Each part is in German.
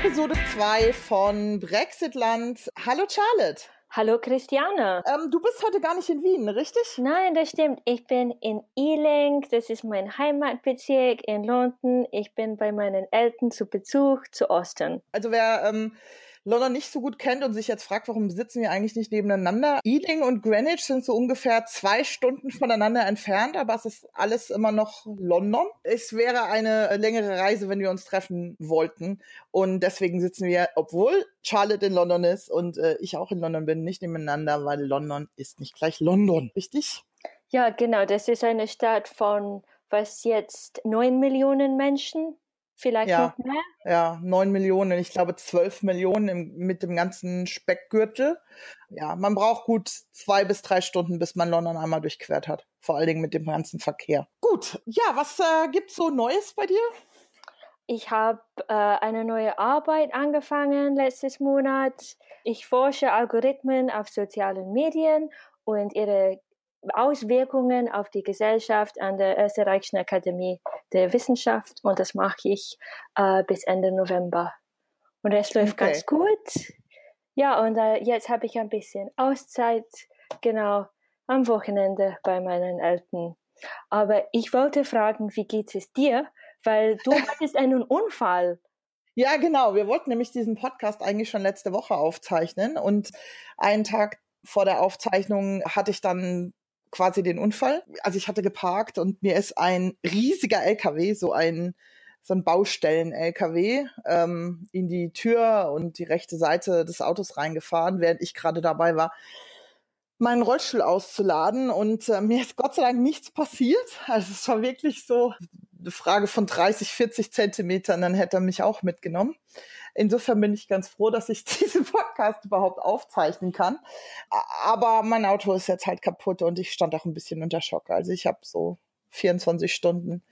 Episode 2 von Brexitland. Hallo Charlotte. Hallo Christiane. Ähm, du bist heute gar nicht in Wien, richtig? Nein, das stimmt. Ich bin in Ealing, das ist mein Heimatbezirk in London. Ich bin bei meinen Eltern zu Besuch zu Osten. Also wer ähm, London nicht so gut kennt und sich jetzt fragt, warum sitzen wir eigentlich nicht nebeneinander. Ealing und Greenwich sind so ungefähr zwei Stunden voneinander entfernt, aber es ist alles immer noch London. Es wäre eine längere Reise, wenn wir uns treffen wollten. Und deswegen sitzen wir, obwohl Charlotte in London ist und äh, ich auch in London bin, nicht nebeneinander, weil London ist nicht gleich London. Richtig? Ja, genau. Das ist eine Stadt von was jetzt neun Millionen Menschen Vielleicht ja, noch mehr? Ja, neun Millionen, ich glaube zwölf Millionen im, mit dem ganzen Speckgürtel. Ja, man braucht gut zwei bis drei Stunden, bis man London einmal durchquert hat. Vor allen Dingen mit dem ganzen Verkehr. Gut, ja, was äh, gibt's so Neues bei dir? Ich habe äh, eine neue Arbeit angefangen letztes Monat. Ich forsche Algorithmen auf sozialen Medien und ihre Auswirkungen auf die Gesellschaft an der Österreichischen Akademie der Wissenschaft und das mache ich äh, bis Ende November. Und es läuft okay. ganz gut. Ja, und äh, jetzt habe ich ein bisschen Auszeit, genau, am Wochenende bei meinen Eltern. Aber ich wollte fragen, wie geht es dir? Weil du hattest einen Unfall. Ja, genau. Wir wollten nämlich diesen Podcast eigentlich schon letzte Woche aufzeichnen und einen Tag vor der Aufzeichnung hatte ich dann quasi den Unfall. Also ich hatte geparkt und mir ist ein riesiger LKW, so ein so ein Baustellen-LKW ähm, in die Tür und die rechte Seite des Autos reingefahren, während ich gerade dabei war, meinen Rollstuhl auszuladen. Und äh, mir ist Gott sei Dank nichts passiert. Also es war wirklich so eine Frage von 30, 40 Zentimetern, dann hätte er mich auch mitgenommen. Insofern bin ich ganz froh, dass ich diesen Podcast überhaupt aufzeichnen kann. Aber mein Auto ist jetzt halt kaputt und ich stand auch ein bisschen unter Schock. Also ich habe so 24 Stunden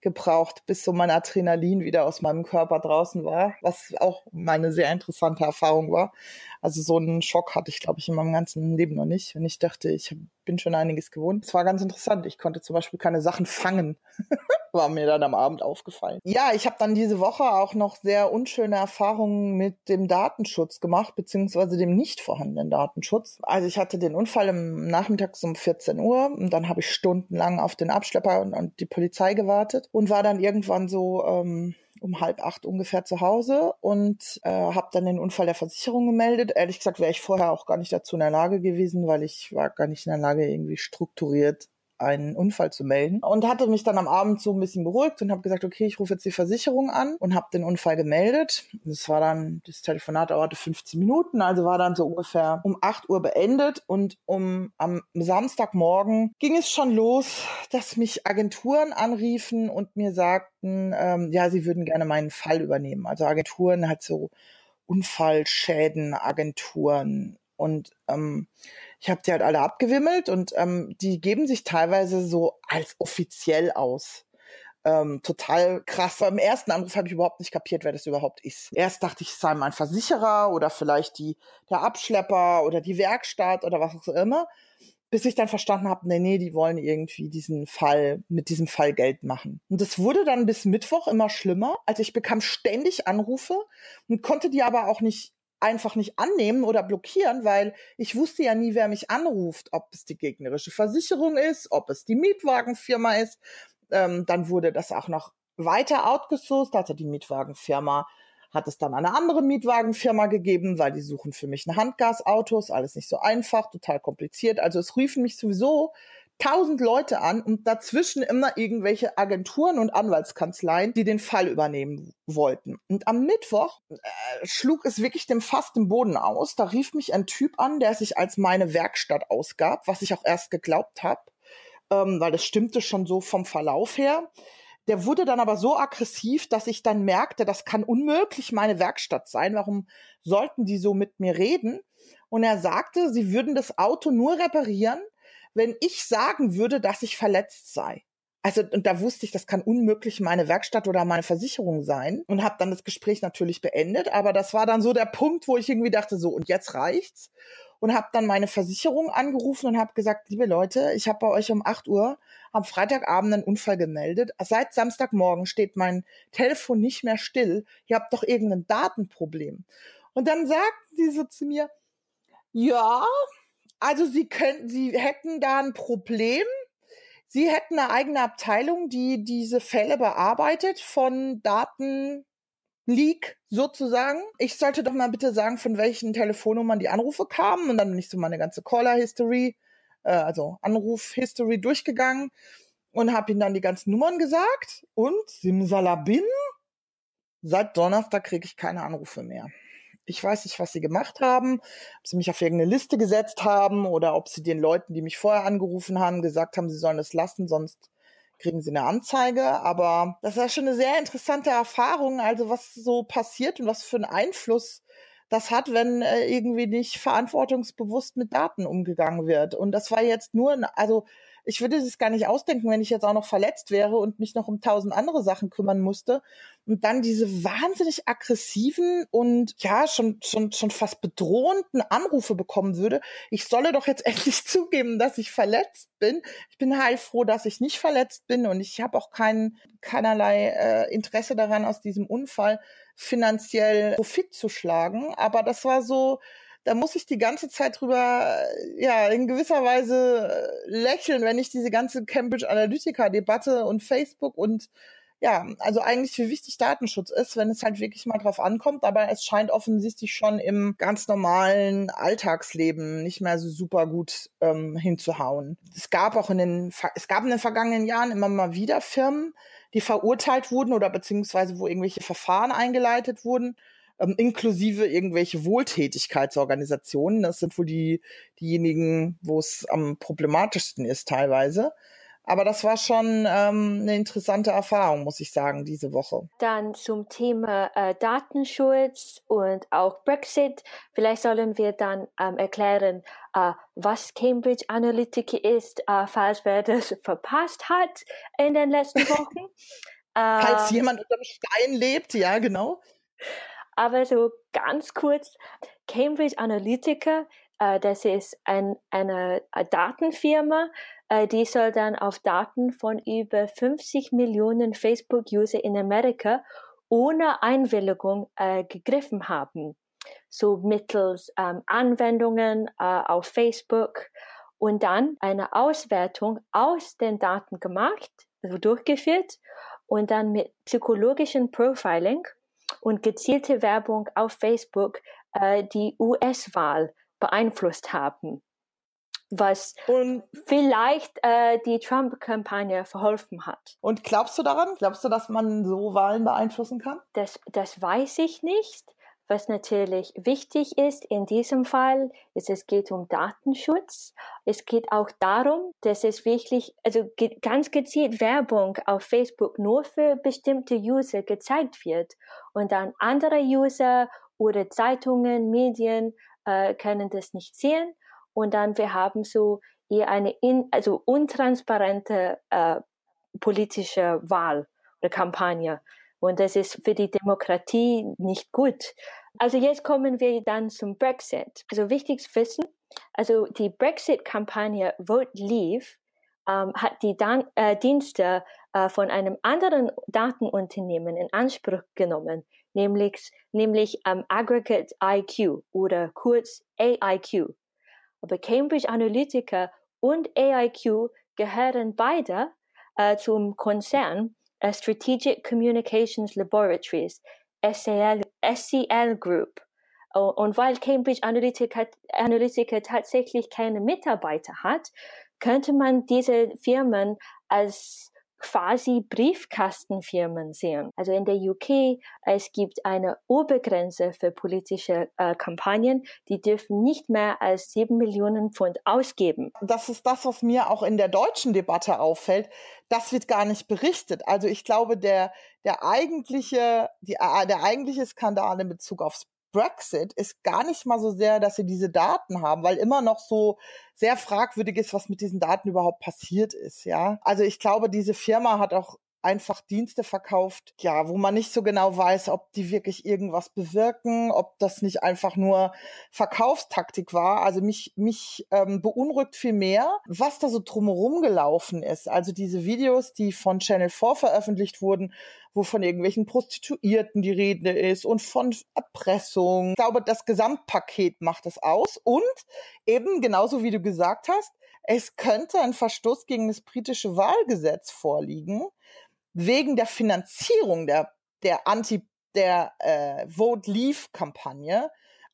gebraucht, bis so mein Adrenalin wieder aus meinem Körper draußen war, was auch meine sehr interessante Erfahrung war. Also so einen Schock hatte ich, glaube ich, in meinem ganzen Leben noch nicht. Und ich dachte, ich bin schon einiges gewohnt. Es war ganz interessant. Ich konnte zum Beispiel keine Sachen fangen. war mir dann am Abend aufgefallen. Ja, ich habe dann diese Woche auch noch sehr unschöne Erfahrungen mit dem Datenschutz gemacht, beziehungsweise dem nicht vorhandenen Datenschutz. Also ich hatte den Unfall im Nachmittag um 14 Uhr und dann habe ich stundenlang auf den Abschlepper und, und, die Polizei gewartet und war dann irgendwann so ähm, um halb acht ungefähr zu Hause und äh, habe dann den Unfall der Versicherung gemeldet. Ehrlich gesagt wäre ich vorher auch gar nicht dazu in der Lage gewesen, weil ich war gar nicht in der Lage, irgendwie strukturiert einen Unfall zu melden und hatte mich dann am Abend so ein bisschen beruhigt und habe gesagt, okay, ich rufe jetzt die Versicherung an und habe den Unfall gemeldet. Das war dann, das Telefonat dauerte 15 Minuten, also war dann so ungefähr um 8 Uhr beendet und um am Samstagmorgen ging es schon los, dass mich Agenturen anriefen und mir sagten, ähm, ja, sie würden gerne meinen Fall übernehmen. Also Agenturen hat so Unfallschäden, Agenturen und ähm, ich habe die halt alle abgewimmelt und ähm, die geben sich teilweise so als offiziell aus. Ähm, total krass. Beim ersten Anruf habe ich überhaupt nicht kapiert, wer das überhaupt ist. Erst dachte ich, es sei mein Versicherer oder vielleicht die, der Abschlepper oder die Werkstatt oder was auch immer. Bis ich dann verstanden habe, nee, nee, die wollen irgendwie diesen Fall, mit diesem Fall Geld machen. Und das wurde dann bis Mittwoch immer schlimmer. Also ich bekam ständig Anrufe und konnte die aber auch nicht einfach nicht annehmen oder blockieren, weil ich wusste ja nie, wer mich anruft, ob es die gegnerische Versicherung ist, ob es die Mietwagenfirma ist. Ähm, dann wurde das auch noch weiter outgesourced, hatte die Mietwagenfirma hat es dann eine andere Mietwagenfirma gegeben, weil die suchen für mich ein Handgasautos, alles nicht so einfach, total kompliziert. Also es riefen mich sowieso tausend Leute an und dazwischen immer irgendwelche Agenturen und Anwaltskanzleien, die den Fall übernehmen wollten. Und am Mittwoch äh, schlug es wirklich dem Fass den Boden aus. Da rief mich ein Typ an, der sich als meine Werkstatt ausgab, was ich auch erst geglaubt habe, ähm, weil das stimmte schon so vom Verlauf her. Der wurde dann aber so aggressiv, dass ich dann merkte, das kann unmöglich meine Werkstatt sein. Warum sollten die so mit mir reden? Und er sagte, sie würden das Auto nur reparieren, wenn ich sagen würde, dass ich verletzt sei. Also, und da wusste ich, das kann unmöglich meine Werkstatt oder meine Versicherung sein und habe dann das Gespräch natürlich beendet. Aber das war dann so der Punkt, wo ich irgendwie dachte, so, und jetzt reicht's. und habe dann meine Versicherung angerufen und habe gesagt, liebe Leute, ich habe bei euch um 8 Uhr am Freitagabend einen Unfall gemeldet. Seit Samstagmorgen steht mein Telefon nicht mehr still. Ihr habt doch irgendein Datenproblem. Und dann sagten die so zu mir, ja, also sie könnten, sie hätten da ein Problem. Sie hätten eine eigene Abteilung, die diese Fälle bearbeitet von Daten Leak sozusagen. Ich sollte doch mal bitte sagen, von welchen Telefonnummern die Anrufe kamen und dann nicht so meine ganze Caller-History, äh, also Anruf-History durchgegangen und habe ihnen dann die ganzen Nummern gesagt und simsalabim, seit Donnerstag kriege ich keine Anrufe mehr. Ich weiß nicht, was sie gemacht haben, ob sie mich auf irgendeine Liste gesetzt haben oder ob sie den Leuten, die mich vorher angerufen haben, gesagt haben, sie sollen es lassen, sonst kriegen sie eine Anzeige. Aber das war schon eine sehr interessante Erfahrung, also was so passiert und was für einen Einfluss das hat, wenn äh, irgendwie nicht verantwortungsbewusst mit Daten umgegangen wird. Und das war jetzt nur, also ich würde es gar nicht ausdenken, wenn ich jetzt auch noch verletzt wäre und mich noch um tausend andere Sachen kümmern musste. Und dann diese wahnsinnig aggressiven und ja, schon, schon, schon fast bedrohenden Anrufe bekommen würde. Ich solle doch jetzt endlich zugeben, dass ich verletzt bin. Ich bin heilfroh, dass ich nicht verletzt bin und ich habe auch kein, keinerlei äh, Interesse daran, aus diesem Unfall finanziell Profit zu schlagen. Aber das war so, da muss ich die ganze Zeit drüber, äh, ja, in gewisser Weise äh, lächeln, wenn ich diese ganze Cambridge Analytica-Debatte und Facebook und ja, also eigentlich wie wichtig Datenschutz ist, wenn es halt wirklich mal drauf ankommt, aber es scheint offensichtlich schon im ganz normalen Alltagsleben nicht mehr so super gut ähm, hinzuhauen. Es gab auch in den, es gab in den vergangenen Jahren immer mal wieder Firmen, die verurteilt wurden oder beziehungsweise wo irgendwelche Verfahren eingeleitet wurden, ähm, inklusive irgendwelche Wohltätigkeitsorganisationen. Das sind wohl die, diejenigen, wo es am problematischsten ist teilweise. Aber das war schon ähm, eine interessante Erfahrung, muss ich sagen, diese Woche. Dann zum Thema äh, Datenschutz und auch Brexit. Vielleicht sollen wir dann ähm, erklären, äh, was Cambridge Analytica ist, äh, falls wer das verpasst hat in den letzten Wochen. falls ähm, jemand unter dem Stein lebt, ja, genau. Aber so ganz kurz, Cambridge Analytica, äh, das ist ein, eine, eine Datenfirma, äh, die soll dann auf Daten von über 50 Millionen Facebook-User in Amerika ohne Einwilligung äh, gegriffen haben. So mittels ähm, Anwendungen äh, auf Facebook und dann eine Auswertung aus den Daten gemacht, also durchgeführt und dann mit psychologischem Profiling und gezielte Werbung auf Facebook äh, die US-Wahl beeinflusst haben, was und vielleicht äh, die Trump-Kampagne verholfen hat. Und glaubst du daran? Glaubst du, dass man so Wahlen beeinflussen kann? Das, das weiß ich nicht. Was natürlich wichtig ist in diesem Fall, ist, es geht um Datenschutz. Es geht auch darum, dass es wirklich, also ganz gezielt Werbung auf Facebook nur für bestimmte User gezeigt wird und dann andere User oder Zeitungen, Medien äh, können das nicht sehen und dann wir haben so eher eine in, also untransparente äh, politische Wahl oder Kampagne. Und das ist für die Demokratie nicht gut. Also jetzt kommen wir dann zum Brexit. Also wichtig zu wissen, also die Brexit-Kampagne Vote Leave ähm, hat die Dan äh, Dienste äh, von einem anderen Datenunternehmen in Anspruch genommen, nämlich, nämlich ähm, Aggregate IQ oder kurz AIQ. Aber Cambridge Analytica und AIQ gehören beide äh, zum Konzern Strategic Communications Laboratories, SCL, SCL Group. Und weil Cambridge Analytica, Analytica tatsächlich keine Mitarbeiter hat, könnte man diese Firmen als quasi Briefkastenfirmen sehen. Also in der UK, es gibt eine Obergrenze für politische äh, Kampagnen, die dürfen nicht mehr als sieben Millionen Pfund ausgeben. Das ist das, was mir auch in der deutschen Debatte auffällt. Das wird gar nicht berichtet. Also ich glaube, der, der eigentliche, die, äh, der eigentliche Skandal in Bezug aufs Brexit ist gar nicht mal so sehr, dass sie diese Daten haben, weil immer noch so sehr fragwürdig ist, was mit diesen Daten überhaupt passiert ist, ja. Also ich glaube, diese Firma hat auch einfach Dienste verkauft, ja, wo man nicht so genau weiß, ob die wirklich irgendwas bewirken, ob das nicht einfach nur Verkaufstaktik war. Also mich, mich ähm, beunruhigt viel mehr, was da so drumherum gelaufen ist. Also diese Videos, die von Channel 4 veröffentlicht wurden, wo von irgendwelchen Prostituierten die Rede ist und von Erpressung. Ich glaube, das Gesamtpaket macht es aus. Und eben genauso wie du gesagt hast, es könnte ein Verstoß gegen das britische Wahlgesetz vorliegen, wegen der Finanzierung der, der Anti, der äh, Vote Leave Kampagne.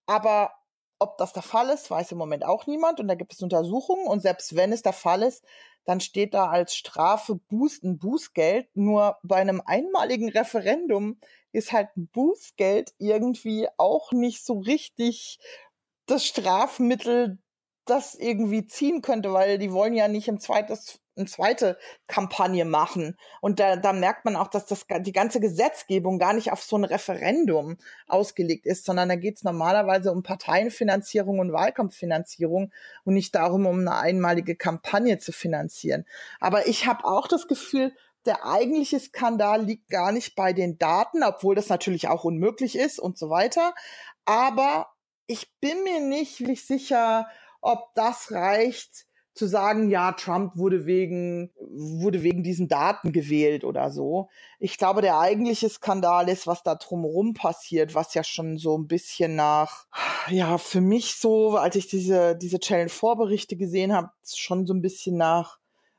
Aber ob das der Fall ist, weiß im Moment auch niemand. Und da gibt es Untersuchungen. Und selbst wenn es der Fall ist, dann steht da als Strafe Buß, ein Bußgeld. Nur bei einem einmaligen Referendum ist halt Bußgeld irgendwie auch nicht so richtig das Strafmittel, das irgendwie ziehen könnte, weil die wollen ja nicht ein zweites eine zweite Kampagne machen. Und da, da merkt man auch, dass das, die ganze Gesetzgebung gar nicht auf so ein Referendum ausgelegt ist, sondern da geht es normalerweise um Parteienfinanzierung und Wahlkampffinanzierung und nicht darum, um eine einmalige Kampagne zu finanzieren. Aber ich habe auch das Gefühl, der eigentliche Skandal liegt gar nicht bei den Daten, obwohl das natürlich auch unmöglich ist und so weiter. Aber ich bin mir nicht wirklich sicher, ob das reicht, zu sagen, ja, Trump wurde wegen, wurde wegen diesen Daten gewählt oder so. Ich glaube, der eigentliche Skandal ist, was da drumherum passiert, was ja schon so ein bisschen nach, ja, für mich so, als ich diese, diese Channel 4 Berichte gesehen habe, schon so ein bisschen nach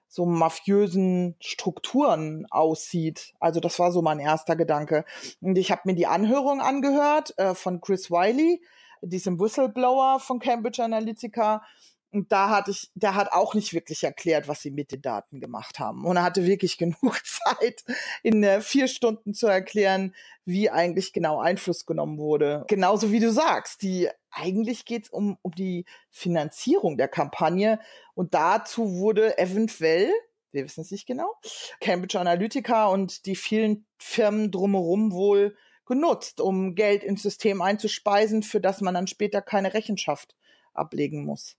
so mafiösen Strukturen aussieht. Also das war so mein erster Gedanke. Und ich habe mir die Anhörung angehört äh, von Chris Wiley, diesem Whistleblower von Cambridge Analytica. Und da hatte ich, der hat auch nicht wirklich erklärt, was sie mit den Daten gemacht haben. Und er hatte wirklich genug Zeit, in äh, vier Stunden zu erklären, wie eigentlich genau Einfluss genommen wurde. Genauso wie du sagst, die eigentlich geht es um, um die Finanzierung der Kampagne. Und dazu wurde eventuell, wir wissen es nicht genau, Cambridge Analytica und die vielen Firmen drumherum wohl genutzt, um Geld ins System einzuspeisen, für das man dann später keine Rechenschaft ablegen muss.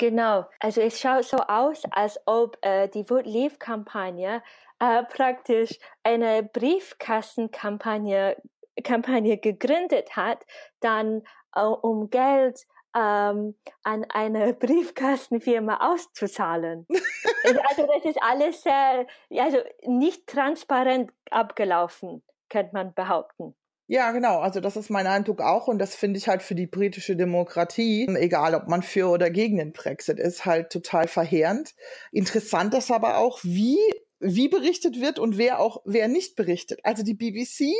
Genau, also es schaut so aus, als ob äh, die Wood Leave Kampagne äh, praktisch eine Briefkassenkampagne Kampagne gegründet hat, dann äh, um Geld ähm, an eine Briefkastenfirma auszuzahlen. also das ist alles sehr, also nicht transparent abgelaufen, könnte man behaupten. Ja, genau. Also das ist mein Eindruck auch. Und das finde ich halt für die britische Demokratie, egal ob man für oder gegen den Brexit ist, halt total verheerend. Interessant ist aber auch, wie wie berichtet wird und wer auch, wer nicht berichtet. Also die BBC,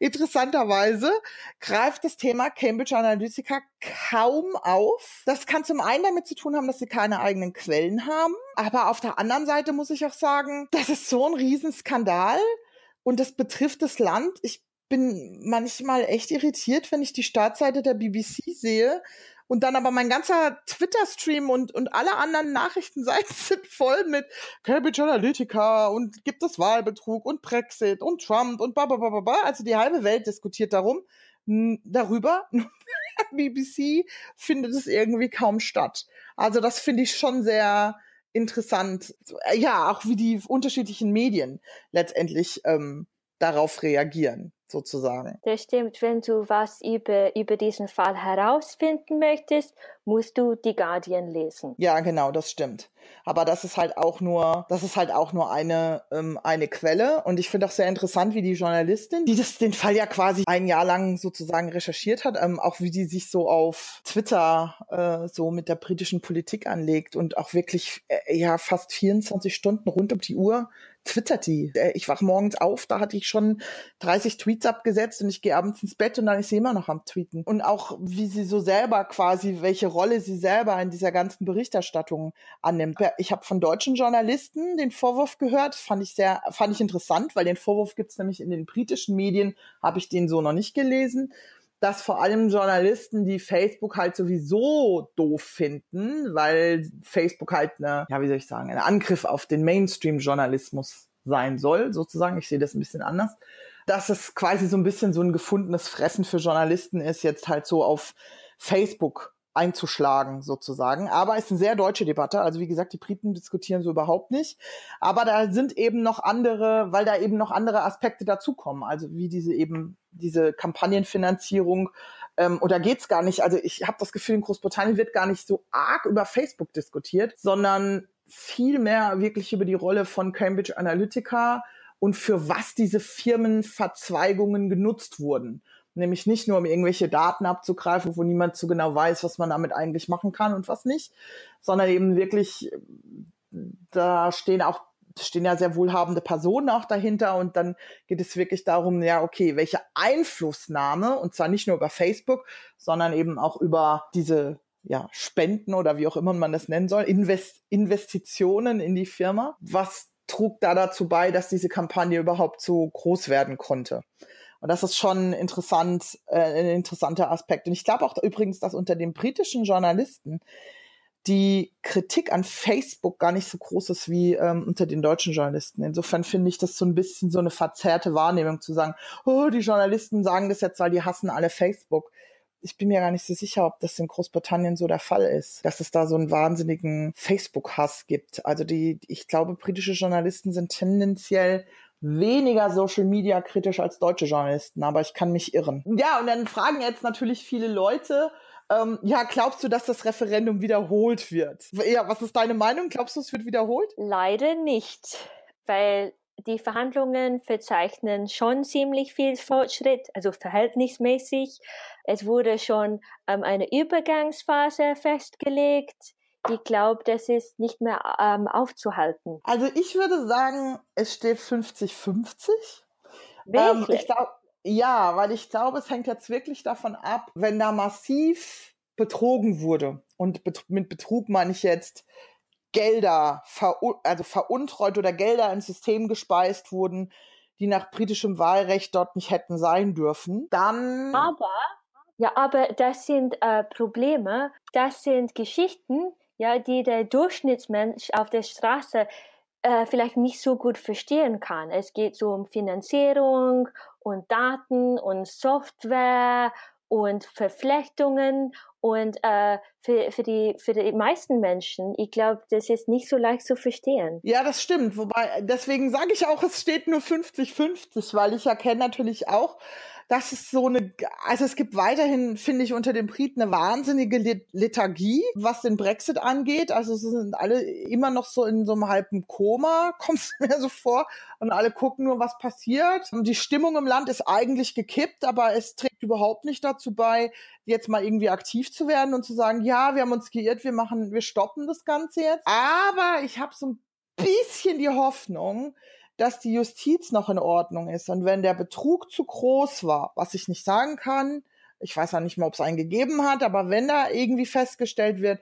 interessanterweise, greift das Thema Cambridge Analytica kaum auf. Das kann zum einen damit zu tun haben, dass sie keine eigenen Quellen haben. Aber auf der anderen Seite muss ich auch sagen, das ist so ein Riesenskandal und das betrifft das Land. Ich bin manchmal echt irritiert, wenn ich die Startseite der BBC sehe und dann aber mein ganzer Twitter-Stream und, und alle anderen Nachrichtenseiten sind voll mit Cambridge Analytica und gibt es Wahlbetrug und Brexit und Trump und bla bla bla bla. Also die halbe Welt diskutiert darum, darüber. BBC findet es irgendwie kaum statt. Also das finde ich schon sehr interessant. Ja, auch wie die unterschiedlichen Medien letztendlich ähm, darauf reagieren sozusagen. Das stimmt. Wenn du was über, über diesen Fall herausfinden möchtest, musst du die Guardian lesen. Ja, genau, das stimmt. Aber das ist halt auch nur, das ist halt auch nur eine, ähm, eine Quelle. Und ich finde auch sehr interessant, wie die Journalistin, die das, den Fall ja quasi ein Jahr lang sozusagen recherchiert hat, ähm, auch wie die sich so auf Twitter äh, so mit der britischen Politik anlegt und auch wirklich äh, ja fast 24 Stunden rund um die Uhr twittert die. Äh, ich wach morgens auf, da hatte ich schon 30 Tweets abgesetzt und ich gehe abends ins Bett und dann ist sie immer noch am Tweeten. Und auch wie sie so selber quasi, welche Rolle sie selber in dieser ganzen Berichterstattung annimmt. Ich habe von deutschen Journalisten den Vorwurf gehört, fand ich sehr, fand ich interessant, weil den Vorwurf gibt's nämlich in den britischen Medien, habe ich den so noch nicht gelesen dass vor allem Journalisten, die Facebook halt sowieso doof finden, weil Facebook halt eine, ja, wie soll ich sagen, ein Angriff auf den Mainstream-Journalismus sein soll, sozusagen. Ich sehe das ein bisschen anders. Dass es quasi so ein bisschen so ein gefundenes Fressen für Journalisten ist, jetzt halt so auf Facebook einzuschlagen sozusagen. Aber es ist eine sehr deutsche Debatte. Also wie gesagt, die Briten diskutieren so überhaupt nicht. Aber da sind eben noch andere, weil da eben noch andere Aspekte dazukommen. Also wie diese eben diese Kampagnenfinanzierung. Ähm, und da geht's gar nicht. Also ich habe das Gefühl, in Großbritannien wird gar nicht so arg über Facebook diskutiert, sondern viel mehr wirklich über die Rolle von Cambridge Analytica und für was diese Firmenverzweigungen genutzt wurden. Nämlich nicht nur, um irgendwelche Daten abzugreifen, wo niemand so genau weiß, was man damit eigentlich machen kann und was nicht, sondern eben wirklich, da stehen auch stehen ja sehr wohlhabende Personen auch dahinter und dann geht es wirklich darum, ja, okay, welche Einflussnahme, und zwar nicht nur über Facebook, sondern eben auch über diese ja, Spenden oder wie auch immer man das nennen soll, Invest Investitionen in die Firma. Was trug da dazu bei, dass diese Kampagne überhaupt so groß werden konnte? Und das ist schon interessant, äh, ein interessanter Aspekt. Und ich glaube auch übrigens, dass unter den britischen Journalisten die Kritik an Facebook gar nicht so groß ist wie ähm, unter den deutschen Journalisten. Insofern finde ich das so ein bisschen so eine verzerrte Wahrnehmung zu sagen, oh, die Journalisten sagen das jetzt, weil die hassen alle Facebook. Ich bin mir gar nicht so sicher, ob das in Großbritannien so der Fall ist, dass es da so einen wahnsinnigen Facebook-Hass gibt. Also die, ich glaube, britische Journalisten sind tendenziell weniger Social Media kritisch als deutsche Journalisten, aber ich kann mich irren. Ja, und dann fragen jetzt natürlich viele Leute, ähm, ja, glaubst du, dass das Referendum wiederholt wird? Ja, was ist deine Meinung? Glaubst du, es wird wiederholt? Leider nicht, weil die Verhandlungen verzeichnen schon ziemlich viel Fortschritt, also verhältnismäßig. Es wurde schon ähm, eine Übergangsphase festgelegt ich glaube, das ist nicht mehr ähm, aufzuhalten. Also ich würde sagen, es steht 50-50. Ähm, ich glaube, ja, weil ich glaube, es hängt jetzt wirklich davon ab, wenn da massiv betrogen wurde. Und bet mit Betrug meine ich jetzt Gelder, ver also veruntreut oder Gelder ins System gespeist wurden, die nach britischem Wahlrecht dort nicht hätten sein dürfen. Dann. Aber, ja, aber das sind äh, Probleme, das sind Geschichten, ja, die der Durchschnittsmensch auf der Straße äh, vielleicht nicht so gut verstehen kann. Es geht so um Finanzierung und Daten und Software und Verflechtungen und äh, für, für, die, für die meisten Menschen, ich glaube, das ist nicht so leicht zu verstehen. Ja, das stimmt. Wobei, deswegen sage ich auch, es steht nur 50-50, weil ich erkenne natürlich auch, das ist so eine, also es gibt weiterhin, finde ich, unter den Briten eine wahnsinnige Lethargie, was den Brexit angeht. Also sie sind alle immer noch so in so einem halben Koma, kommt es mir so vor. Und alle gucken nur, was passiert. Und die Stimmung im Land ist eigentlich gekippt, aber es trägt überhaupt nicht dazu bei, jetzt mal irgendwie aktiv zu werden und zu sagen, ja, wir haben uns geirrt, wir machen, wir stoppen das Ganze jetzt. Aber ich habe so ein bisschen die Hoffnung, dass die Justiz noch in Ordnung ist. Und wenn der Betrug zu groß war, was ich nicht sagen kann, ich weiß ja nicht mal, ob es einen gegeben hat, aber wenn da irgendwie festgestellt wird,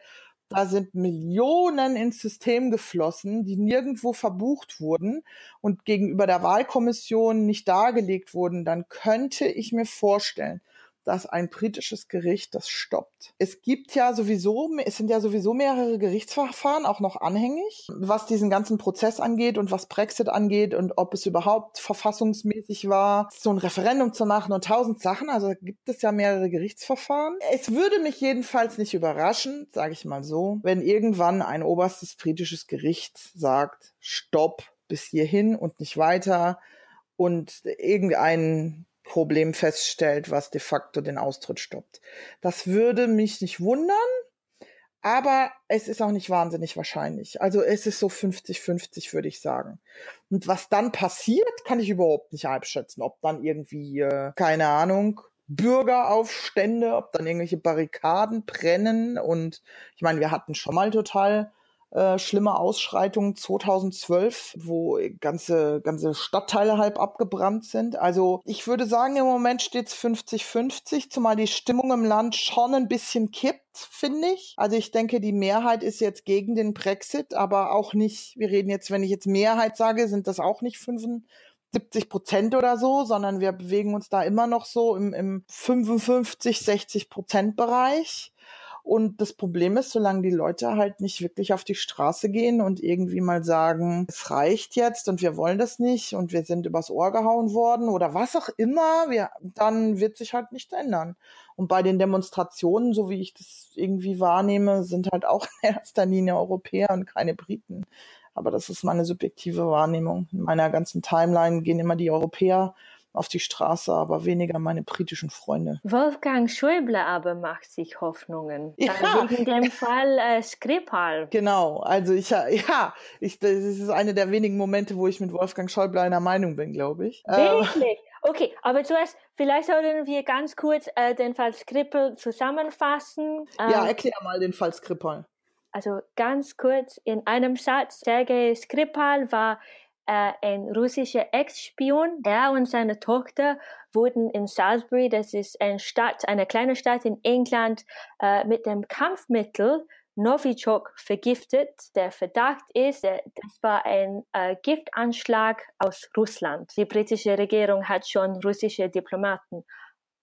da sind Millionen ins System geflossen, die nirgendwo verbucht wurden und gegenüber der Wahlkommission nicht dargelegt wurden, dann könnte ich mir vorstellen, dass ein britisches Gericht das stoppt. Es gibt ja sowieso, es sind ja sowieso mehrere Gerichtsverfahren auch noch anhängig, was diesen ganzen Prozess angeht und was Brexit angeht und ob es überhaupt verfassungsmäßig war, so ein Referendum zu machen und tausend Sachen. Also gibt es ja mehrere Gerichtsverfahren. Es würde mich jedenfalls nicht überraschen, sage ich mal so, wenn irgendwann ein oberstes britisches Gericht sagt, stopp bis hierhin und nicht weiter und irgendein Problem feststellt, was de facto den Austritt stoppt. Das würde mich nicht wundern, aber es ist auch nicht wahnsinnig wahrscheinlich. Also es ist so 50-50, würde ich sagen. Und was dann passiert, kann ich überhaupt nicht abschätzen. Ob dann irgendwie, äh, keine Ahnung, Bürgeraufstände, ob dann irgendwelche Barrikaden brennen. Und ich meine, wir hatten schon mal total äh, schlimme Ausschreitungen 2012, wo ganze, ganze Stadtteile halb abgebrannt sind. Also ich würde sagen, im Moment steht es 50-50, zumal die Stimmung im Land schon ein bisschen kippt, finde ich. Also ich denke, die Mehrheit ist jetzt gegen den Brexit, aber auch nicht, wir reden jetzt, wenn ich jetzt Mehrheit sage, sind das auch nicht 75 Prozent oder so, sondern wir bewegen uns da immer noch so im, im 55, 60 Prozent Bereich. Und das Problem ist, solange die Leute halt nicht wirklich auf die Straße gehen und irgendwie mal sagen, es reicht jetzt und wir wollen das nicht und wir sind übers Ohr gehauen worden oder was auch immer, wir, dann wird sich halt nichts ändern. Und bei den Demonstrationen, so wie ich das irgendwie wahrnehme, sind halt auch in erster Linie Europäer und keine Briten. Aber das ist meine subjektive Wahrnehmung. In meiner ganzen Timeline gehen immer die Europäer auf die Straße, aber weniger meine britischen Freunde. Wolfgang Schäuble aber macht sich Hoffnungen. Ja. Wegen dem Fall äh, Skripal. Genau, also ich, ja, ich, das ist einer der wenigen Momente, wo ich mit Wolfgang Schäuble einer Meinung bin, glaube ich. Ähm, Wirklich? Okay, aber zuerst, vielleicht sollten wir ganz kurz äh, den Fall Skripal zusammenfassen. Ähm, ja, erklär mal den Fall Skripal. Also ganz kurz in einem Satz, Sergei Skripal war äh, ein russischer Ex-Spion. Er und seine Tochter wurden in Salisbury, das ist eine Stadt, eine kleine Stadt in England, äh, mit dem Kampfmittel Novichok vergiftet. Der Verdacht ist, äh, das war ein äh, Giftanschlag aus Russland. Die britische Regierung hat schon russische Diplomaten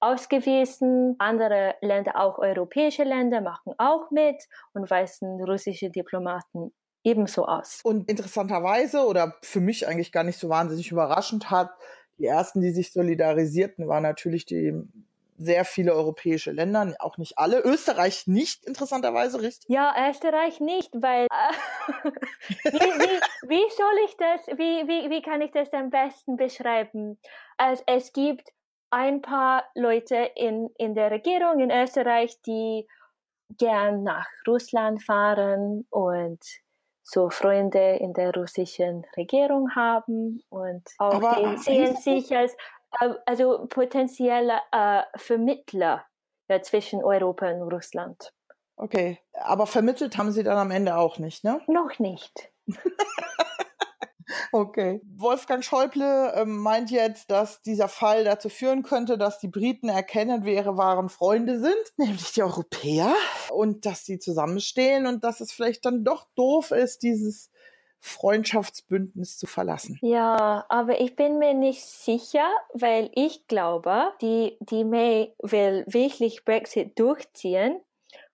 ausgewiesen. Andere Länder, auch europäische Länder, machen auch mit und weisen russische Diplomaten ebenso aus. Und interessanterweise oder für mich eigentlich gar nicht so wahnsinnig überraschend hat, die ersten, die sich solidarisierten, waren natürlich die sehr viele europäische Länder, auch nicht alle. Österreich nicht, interessanterweise, richtig? Ja, Österreich nicht, weil äh, wie, wie, wie, soll ich das, wie, wie, wie kann ich das am besten beschreiben? Also, es gibt ein paar Leute in, in der Regierung in Österreich, die gern nach Russland fahren und so Freunde in der russischen Regierung haben und auch Aber die sehen sich als äh, also potenzielle äh, Vermittler ja, zwischen Europa und Russland. Okay, aber vermittelt haben sie dann am Ende auch nicht, ne? Noch nicht. Okay. Wolfgang Schäuble äh, meint jetzt, dass dieser Fall dazu führen könnte, dass die Briten erkennen, wer ihre wahren Freunde sind, nämlich die Europäer, und dass sie zusammenstehen und dass es vielleicht dann doch doof ist, dieses Freundschaftsbündnis zu verlassen. Ja, aber ich bin mir nicht sicher, weil ich glaube, die, die May will wirklich Brexit durchziehen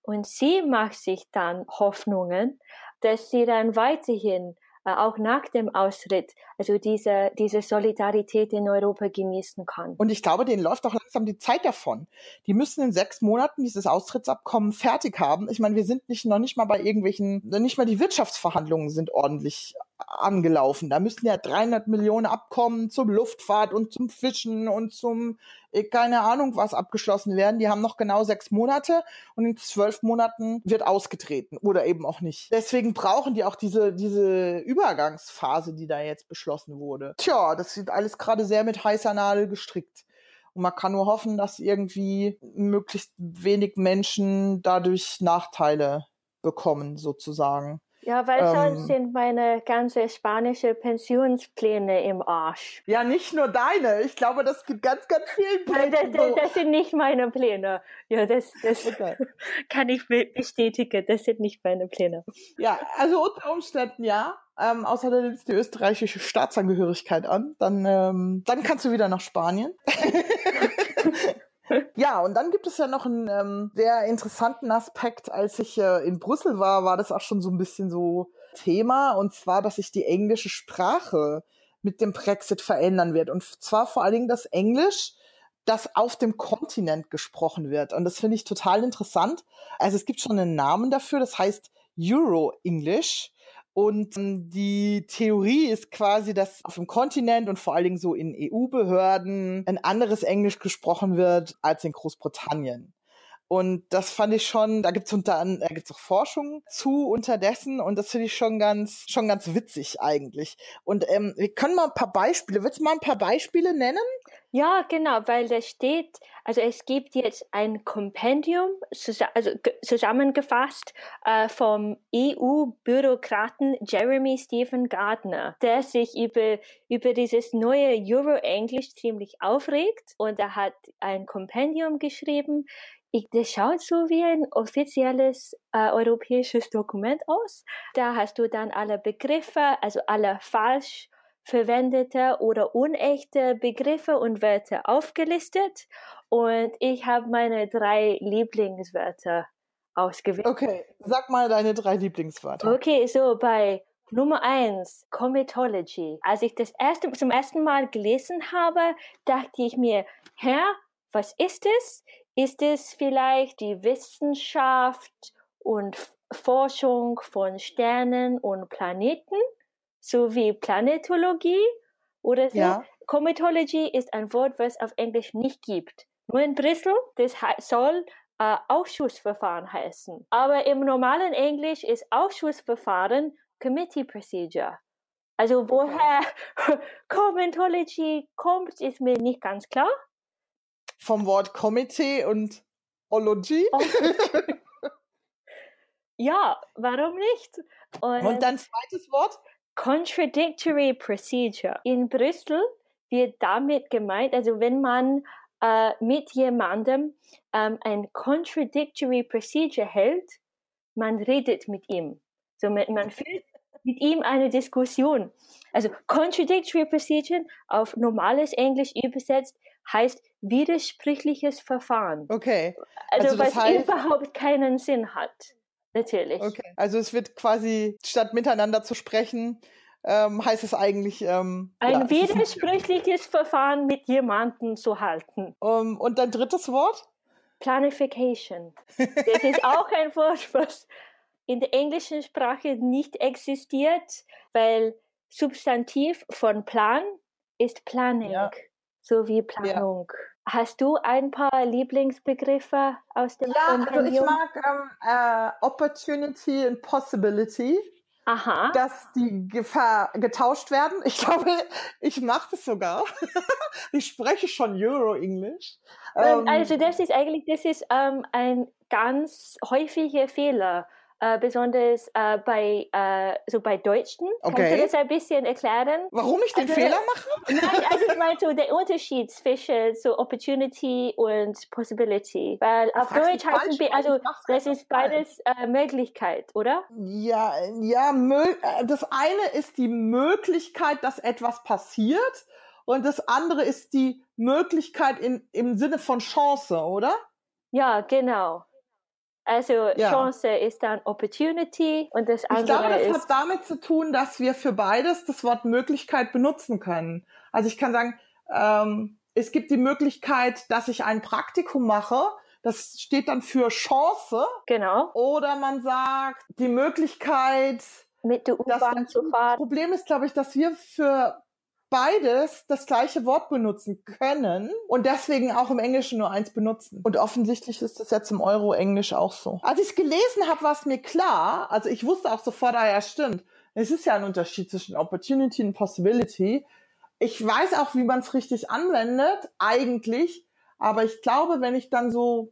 und sie macht sich dann Hoffnungen, dass sie dann weiterhin auch nach dem Austritt, also diese, diese Solidarität in Europa genießen kann. Und ich glaube, denen läuft auch langsam die Zeit davon. Die müssen in sechs Monaten dieses Austrittsabkommen fertig haben. Ich meine, wir sind nicht, noch nicht mal bei irgendwelchen, nicht mal die Wirtschaftsverhandlungen sind ordentlich angelaufen. Da müssen ja 300 Millionen Abkommen zum Luftfahrt und zum Fischen und zum, äh, keine Ahnung was abgeschlossen werden. Die haben noch genau sechs Monate und in zwölf Monaten wird ausgetreten oder eben auch nicht. Deswegen brauchen die auch diese, diese Übergangsphase, die da jetzt beschlossen wurde. Tja, das sieht alles gerade sehr mit heißer Nadel gestrickt. Und man kann nur hoffen, dass irgendwie möglichst wenig Menschen dadurch Nachteile bekommen, sozusagen. Ja, weil sonst ähm, sind meine ganze spanische Pensionspläne im Arsch. Ja, nicht nur deine. Ich glaube, das gibt ganz, ganz vielen Plänen. Das, das, das, sind nicht meine Pläne. Ja, das, das okay. kann ich bestätigen. Das sind nicht meine Pläne. Ja, also unter Umständen ja. Ähm, außer du nimmst die österreichische Staatsangehörigkeit an, dann, ähm, dann kannst du wieder nach Spanien. ja, und dann gibt es ja noch einen ähm, sehr interessanten Aspekt. Als ich äh, in Brüssel war, war das auch schon so ein bisschen so Thema. Und zwar, dass sich die englische Sprache mit dem Brexit verändern wird. Und zwar vor allen Dingen das Englisch, das auf dem Kontinent gesprochen wird. Und das finde ich total interessant. Also es gibt schon einen Namen dafür, das heißt Euro-English. Und ähm, die Theorie ist quasi, dass auf dem Kontinent und vor allen Dingen so in EU-Behörden ein anderes Englisch gesprochen wird als in Großbritannien. Und das fand ich schon, da gibt's unter da gibt's auch Forschung zu unterdessen und das finde ich schon ganz, schon ganz witzig eigentlich. Und ähm, wir können mal ein paar Beispiele, willst du mal ein paar Beispiele nennen? Ja, genau, weil da steht, also es gibt jetzt ein Kompendium, also zusammengefasst äh, vom EU-Bürokraten Jeremy Stephen Gardner, der sich über, über dieses neue Euro-Englisch ziemlich aufregt und er hat ein Kompendium geschrieben. Ich, das schaut so wie ein offizielles äh, europäisches Dokument aus. Da hast du dann alle Begriffe, also alle falsch verwendete oder unechte Begriffe und Wörter aufgelistet und ich habe meine drei Lieblingswörter ausgewählt. Okay, sag mal deine drei Lieblingswörter. Okay, so bei Nummer eins, Comitology. Als ich das erste, zum ersten Mal gelesen habe, dachte ich mir, Herr, was ist es? Ist es vielleicht die Wissenschaft und Forschung von Sternen und Planeten, sowie Planetologie oder so? Ja. Comitology ist ein Wort, was auf Englisch nicht gibt. Nur in Brüssel, das soll äh, Ausschussverfahren heißen. Aber im normalen Englisch ist Ausschussverfahren Committee Procedure. Also woher Comentology kommt, ist mir nicht ganz klar. Vom Wort Komitee und Ology? Oh. ja, warum nicht? Und, und dann zweites Wort? Contradictory Procedure. In Brüssel wird damit gemeint, also wenn man äh, mit jemandem ähm, ein Contradictory Procedure hält, man redet mit ihm. So man, man führt mit ihm eine Diskussion. Also Contradictory Procedure auf normales Englisch übersetzt heißt widersprüchliches Verfahren. Okay. Also, also was heißt, überhaupt keinen Sinn hat. Natürlich. Okay. Also es wird quasi, statt miteinander zu sprechen, ähm, heißt es eigentlich. Ähm, ein ja, widersprüchliches Verfahren mit jemandem zu halten. Um, und dein drittes Wort? Planification. Das ist auch ein Wort, was in der englischen Sprache nicht existiert, weil Substantiv von Plan ist Planning, ja. so wie Planung. Ja. Hast du ein paar Lieblingsbegriffe aus dem Ja, also ich mag ähm, äh, Opportunity und Possibility. Aha. dass die Gefahr getauscht werden. Ich glaube, ich mache das sogar. ich spreche schon Euro-Englisch. Ähm, also das ist eigentlich, das ist ähm, ein ganz häufiger Fehler äh, besonders äh, bei, äh, so bei Deutschen. Okay. Kannst du das ein bisschen erklären? Warum ich den also, Fehler mache? Nein, also ich meine so der Unterschied zwischen so Opportunity und Possibility. Weil auf Deutsch heißen wir, also das ist beides äh, Möglichkeit, oder? Ja, ja, äh, das eine ist die Möglichkeit, dass etwas passiert und das andere ist die Möglichkeit in, im Sinne von Chance, oder? Ja, genau. Also ja. Chance ist dann Opportunity und das andere ist. Ich glaube, das ist hat damit zu tun, dass wir für beides das Wort Möglichkeit benutzen können. Also ich kann sagen, ähm, es gibt die Möglichkeit, dass ich ein Praktikum mache. Das steht dann für Chance. Genau. Oder man sagt, die Möglichkeit, mit der U-Bahn zu fahren. Problem ist, glaube ich, dass wir für beides das gleiche Wort benutzen können und deswegen auch im Englischen nur eins benutzen. Und offensichtlich ist das jetzt im Euro-Englisch auch so. Als ich es gelesen habe, war es mir klar, also ich wusste auch sofort, ah ja, stimmt. Es ist ja ein Unterschied zwischen Opportunity und Possibility. Ich weiß auch, wie man es richtig anwendet, eigentlich, aber ich glaube, wenn ich dann so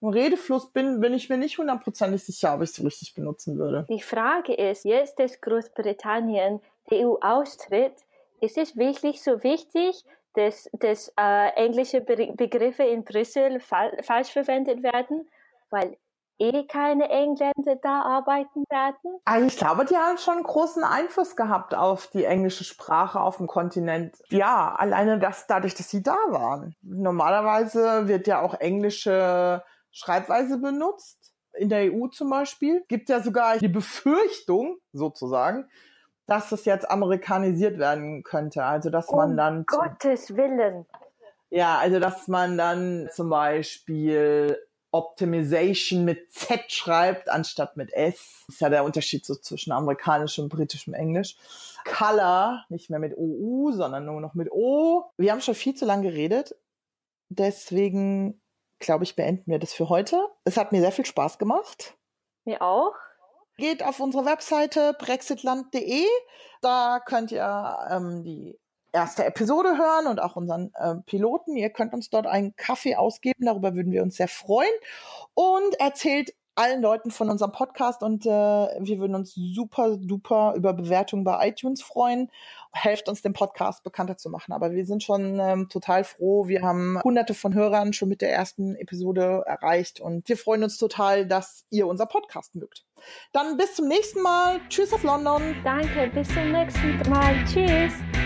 im Redefluss bin, bin ich mir nicht hundertprozentig sicher, ob ich es richtig benutzen würde. Die Frage ist, jetzt, dass Großbritannien die EU austritt, ist es wirklich so wichtig, dass, dass äh, englische Be Begriffe in Brüssel fa falsch verwendet werden, weil eh keine Engländer da arbeiten werden? Also ich glaube, die haben schon großen Einfluss gehabt auf die englische Sprache auf dem Kontinent. Ja, alleine das dadurch, dass sie da waren. Normalerweise wird ja auch englische Schreibweise benutzt. In der EU zum Beispiel gibt ja sogar die Befürchtung, sozusagen, dass es jetzt amerikanisiert werden könnte. Also dass um man dann. Gottes Willen. Ja, also dass man dann zum Beispiel Optimization mit Z schreibt, anstatt mit S. Das ist ja der Unterschied so zwischen amerikanischem und britischem Englisch. Color, nicht mehr mit OU, sondern nur noch mit O. Wir haben schon viel zu lange geredet. Deswegen, glaube ich, beenden wir das für heute. Es hat mir sehr viel Spaß gemacht. Mir auch. Geht auf unsere Webseite brexitland.de. Da könnt ihr ähm, die erste Episode hören und auch unseren äh, Piloten. Ihr könnt uns dort einen Kaffee ausgeben, darüber würden wir uns sehr freuen. Und erzählt allen Leuten von unserem Podcast und äh, wir würden uns super, duper über Bewertungen bei iTunes freuen. Helft uns, den Podcast bekannter zu machen. Aber wir sind schon ähm, total froh. Wir haben hunderte von Hörern schon mit der ersten Episode erreicht und wir freuen uns total, dass ihr unser Podcast mögt. Dann bis zum nächsten Mal. Tschüss auf London. Danke, bis zum nächsten Mal. Tschüss.